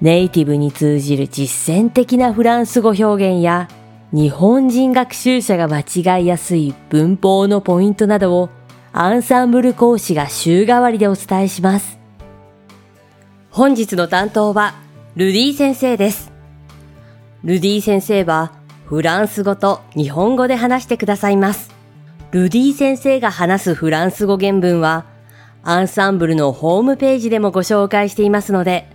ネイティブに通じる実践的なフランス語表現や日本人学習者が間違いやすい文法のポイントなどをアンサンブル講師が週替わりでお伝えします。本日の担当はルディ先生です。ルディ先生はフランス語と日本語で話してくださいます。ルディ先生が話すフランス語原文はアンサンブルのホームページでもご紹介していますので、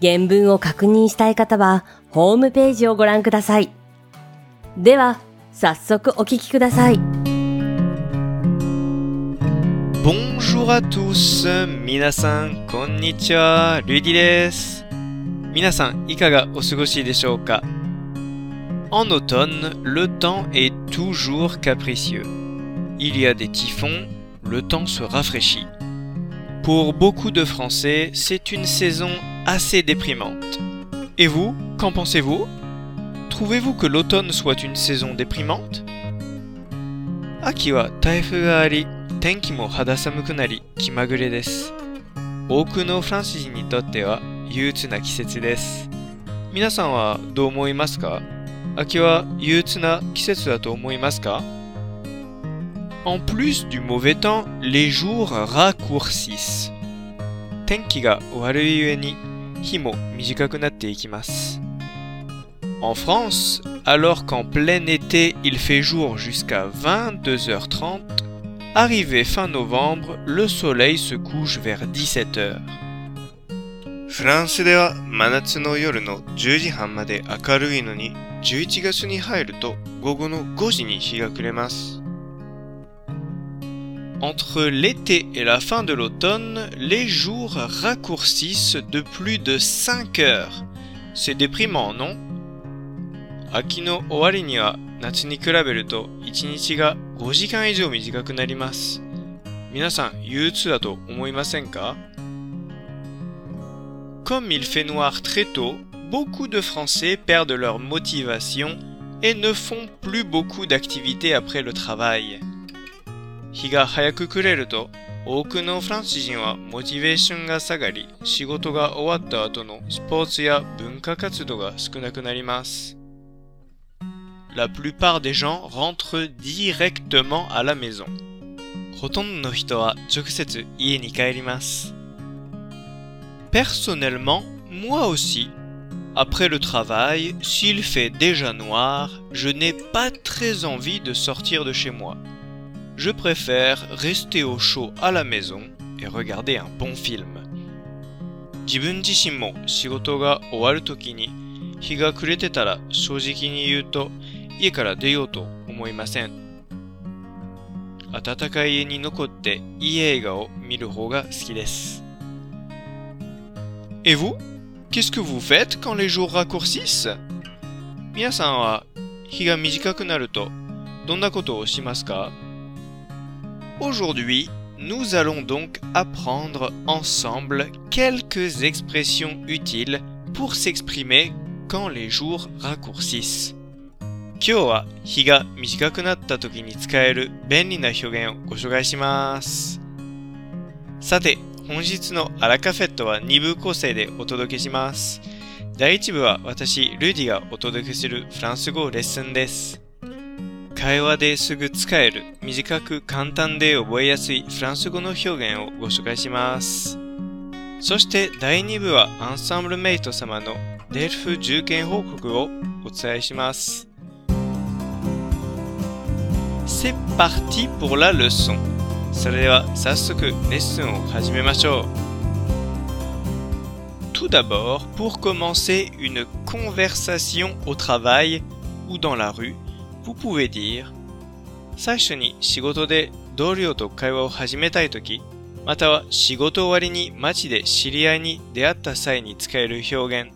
原文を確認したい方は、ホームページをご覧ください。では、早速お聞きください。Bonjour à tous! 皆さん、こんにちは。ルディです。皆さん、いかがお過ごしでしょうか En automne, le temps est toujours capricieux. Il y a des typhons, le temps se rafraîchit. Pour beaucoup de Français, c'est une saison assez déprimante. Et vous, qu'en pensez-vous? Trouvez-vous que l'automne soit une saison déprimante? Aki wa taifu ga ari, tenki mo hada samuku nari, kimagure desu. Oku no fransujin ni totte wa yuutsu na kisetsu desu. Minasan wa dou omoimasu ka? Aki wa yuutsu na kisetsu da to omoimasu ka? En plus du mauvais temps, les jours raccourcissent. Tenki ga warui yue ni 日も短くなっていきます。En France, alors qu'en plein été il fait jour jusqu'à 22h30, arrivé fin novembre, le soleil se couche vers 17h. フランスでは真夏の夜の10時半まで明るいのに11月に入ると午後の5時に日が暮れます。 Entre l'été et la fin de l'automne, les jours raccourcissent de plus de 5 heures. C'est déprimant, non 秋の終わりには夏に比べると1日が5時間以上短くなります。皆さん憂鬱だと思いませんか Comme il fait noir très tôt, beaucoup de Français perdent leur motivation et ne font plus beaucoup d'activités après le travail. 日が早く暮れると多くのフランス人はモチベーションが下がり仕事が終わった後のスポーツや文化活動が少なくなります。La plupart des gens rentrent directement à la maison. ほとんどの人は直接家に帰ります。Personnellement, moi aussi. Après le travail, s'il fait déjà noir, je n'ai pas très envie de sortir de chez moi. Je préfère rester au chaud à la maison et regarder un bon film. 自分自身も仕事が終わるときに日が暮れてたら正直に言うと家から出ようと思いません。暖かい家に残っていい映画を見る方が好きです。Et vous? Qu'est-ce que vous faites quand les jours raccourcissent? 皆さんは日が短くなるとどんなことをしますか Aujourd'hui, nous allons donc apprendre ensemble quelques expressions utiles pour s'exprimer quand les jours raccourcissent. 今日は日が短くなった時に使える便利な表現をご紹介します。さて、本日のアラカフェットは2部構成でお届けします。第1部は私、ルディがお届けするフランス語レッスンです。 会話ですぐ使える、短く簡単で覚えやすいフランス語の表現をご紹介します。そして第2部はアンサンブルメイト様のデルフ重点報告をお伝えします。C'est parti pour la leçon. それでは早速レッスンを始めましょう。Tout d'abord, pour commencer une conversation au travail ou dans la rue, vous pouvez dire 最初に仕事で同僚と会話を始めたいとき、または仕事終わりに街で知り合いに出会った際に使える表現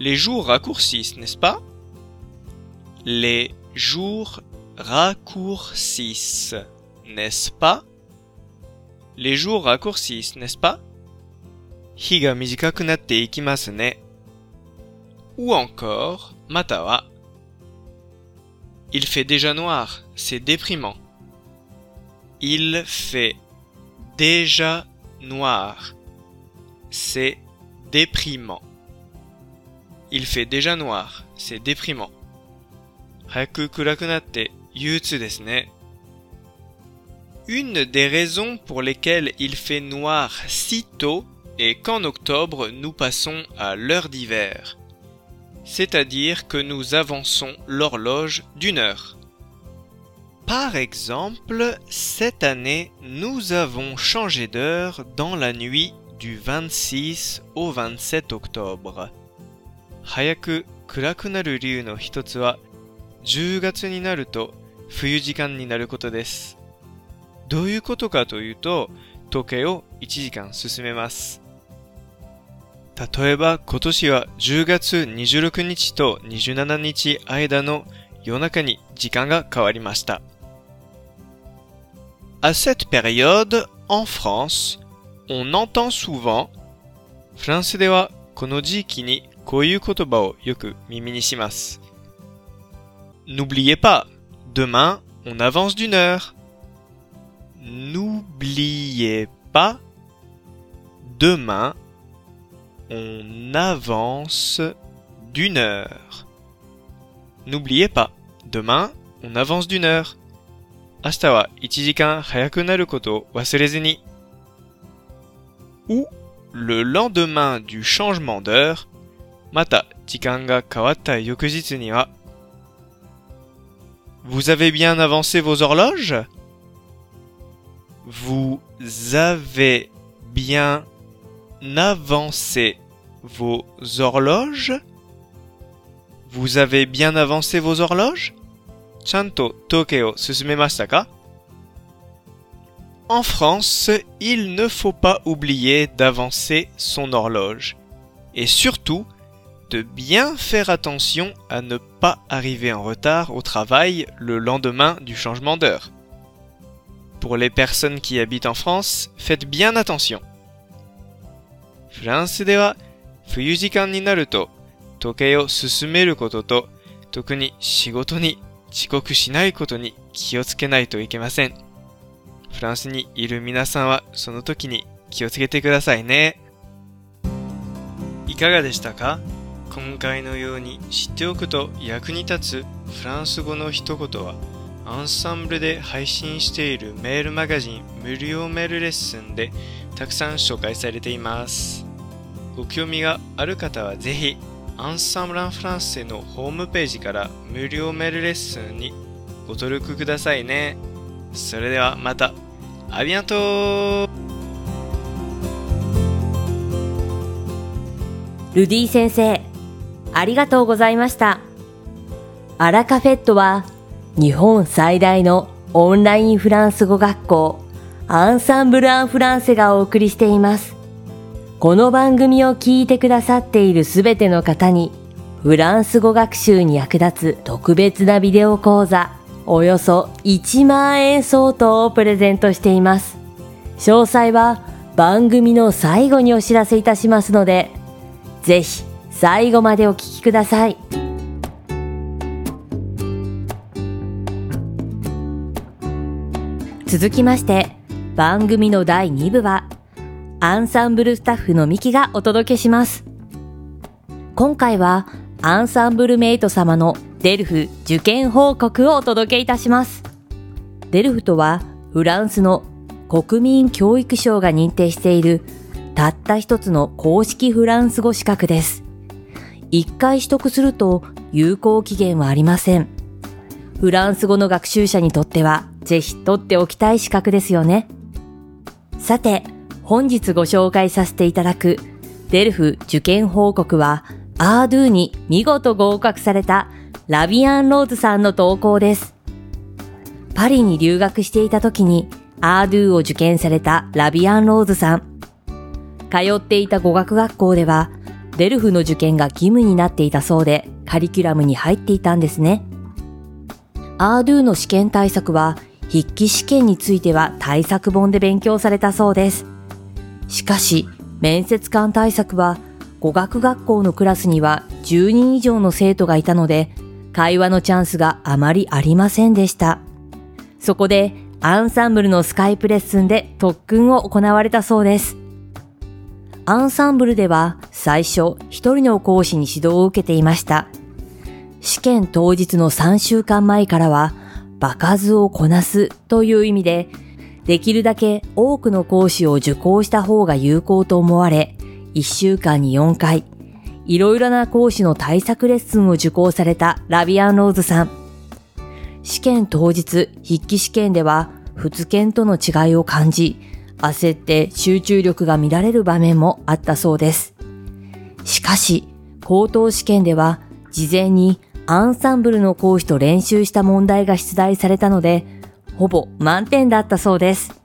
Les jours raccourcissent, n'est-ce pas Les jours raccourcissent, n'est-ce pas Les jours raccourcissent, n'est-ce pas 日が短くなっていきますね。ou encore, または Il fait déjà noir, c'est déprimant. Il fait déjà noir, c'est déprimant. Il fait déjà noir, c'est déprimant. Une des raisons pour lesquelles il fait noir si tôt est qu'en octobre nous passons à l'heure d'hiver C'est-à-dire que nous avançons l'horloge d'une heure. Par exemple, cette année, nous avons changé d'heure dans la nuit du 26 au 27 octobre. 早く暗くなる理由の一つは、10月になると冬時間になることです。どういうことかというと、時計を1時間進めます。 例えば今年は10月26日と27日間の夜中に時間が変わりました。À cette période, en France, on entend souvent フランスではこの時期にこういう言葉をよく耳にします。N'oubliez pas, demain, on avance d'une heure. N'oubliez pas, demain, on avance d'une heure. N'oubliez pas, demain, on avance d'une heure. Hasta wa ichijikan hayaku naru koto wasurezuni. Ou le lendemain du changement d'heure, mata jikan ga kawatta. Vous avez bien avancé vos horloges? Vous avez bien avancé vos horloges? Vous avez bien avancé vos horloges? Chanto Tokyo? En France, il ne faut pas oublier d'avancer son horloge. Et surtout, de bien faire attention à ne pas arriver en retard au travail le lendemain du changement d'heure. Pour les personnes qui habitent en France, faites bien attention. France 冬時間になると時計を進めることと特に仕事に遅刻しないことに気をつけないといけません。フランスにいる皆さんはその時に気をつけてくださいね。いかがでしたか？今回のように知っておくと役に立つフランス語の一言はアンサンブルで配信しているメールマガジン無料メールレッスンでたくさん紹介されています。ご興味がある方はぜひアンサンブランフランセのホームページから無料メールレッスンにご登録くださいね。それではまた。アビアントルディ先生、ありがとうございました。アラカフェットは日本最大のオンラインフランス語学校アンサンブル・アン・フランセがお送りしています。この番組を聞いてくださっているすべての方にフランス語学習に役立つ特別なビデオ講座およそ1万円相当をプレゼントしています。詳細は番組の最後にお知らせいたしますので、ぜひ最後までお聞きください。続きまして、番組の第2部は、アンサンブルスタッフのミキがお届けします。今回は、アンサンブルメイト様のデルフ受験報告をお届けいたします。デルフとは、フランスの国民教育省が認定しているたった一つの公式フランス語資格です。一回取得すると有効期限はありません。フランス語の学習者にとってはぜひ取っておきたい資格ですよね。さて、本日ご紹介させていただくデルフ受験報告はアードゥに見事合格されたラビアン・ローズさんの投稿です。パリに留学していた時にアードゥを受験されたラビアン・ローズさん。通っていた語学学校では、デルフの受験が義務になっていたそうで、カリキュラムに入っていたんですね。アードゥの試験対策は、筆記試験については対策本で勉強されたそうです。しかし、面接官対策は、語学学校のクラスには10人以上の生徒がいたので、会話のチャンスがあまりありませんでした。そこで、アンサンブルのスカイプレッスンで特訓を行われたそうです。アンサンブルでは最初一人の講師に指導を受けていました。試験当日の3週間前からは、場数をこなすという意味で、できるだけ多くの講師を受講した方が有効と思われ、1週間に4回、いろいろな講師の対策レッスンを受講されたラビアンローズさん。試験当日、筆記試験では、仏研との違いを感じ、焦って集中力が乱れる場面もあったそうです。しかし、高等試験では、事前にアンサンブルの講師と練習した問題が出題されたので、ほぼ満点だったそうです。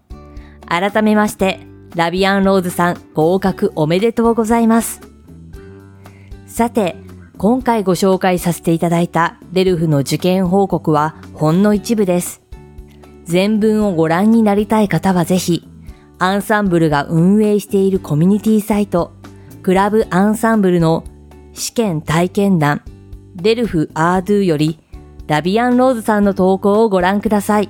改めまして、ラビアンローズさん合格おめでとうございます。さて、今回ご紹介させていただいたデルフの受験報告はほんの一部です。全文をご覧になりたい方はぜひ、アンサンブルが運営しているコミュニティサイト、クラブアンサンブルの試験体験談、デルフアードゥより、ラビアンローズさんの投稿をご覧ください。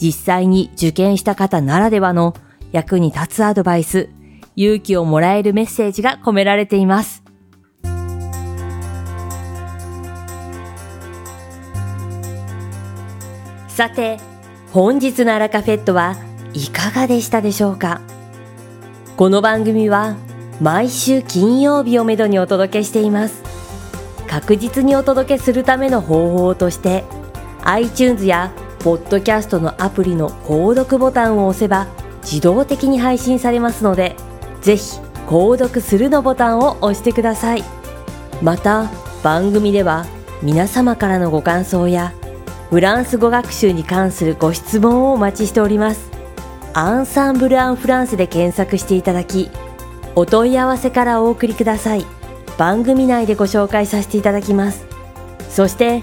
実際に受験した方ならではの役に立つアドバイス、勇気をもらえるメッセージが込められています。さて、本日のアラカフェットはいかがでしたでしょうか？この番組は毎週金曜日をめどにお届けしています。確実にお届けするための方法として iTunes やポッドキャストのアプリの購読ボタンを押せば自動的に配信されますのでぜひ購読するのボタンを押してください。また番組では皆様からのご感想やフランス語学習に関するご質問をお待ちしております。アンサンブル・アン・フランスで検索していただき、お問い合わせからお送りください。番組内でご紹介させていただきます。そして、